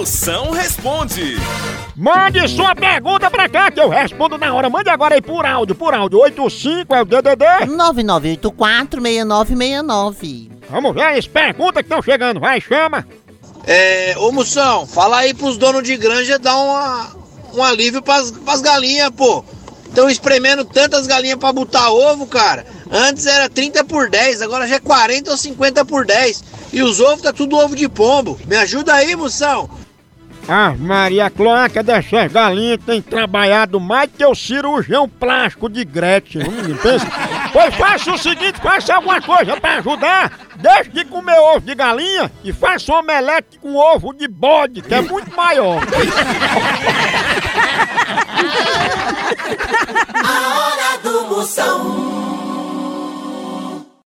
Moção responde. Mande sua pergunta pra cá que eu respondo na hora. Mande agora aí por áudio, por áudio. 85 é o DDD. 9984-6969. Vamos ver as perguntas que estão chegando. Vai, chama. É, ô Moção, fala aí pros donos de granja dar uma, um alívio pras, pras galinhas, pô. Estão espremendo tantas galinhas pra botar ovo, cara. Antes era 30 por 10, agora já é 40 ou 50 por 10. E os ovos tá tudo ovo de pombo. Me ajuda aí, Moção. Ah, Maria, a cloaca dessas galinhas tem trabalhado mais que o cirurgião plástico de Gretchen. Hum, pensa. Pois faça o seguinte, faça alguma coisa pra ajudar. Deixe de comer ovo de galinha e faça um omelete com ovo de bode, que é muito maior.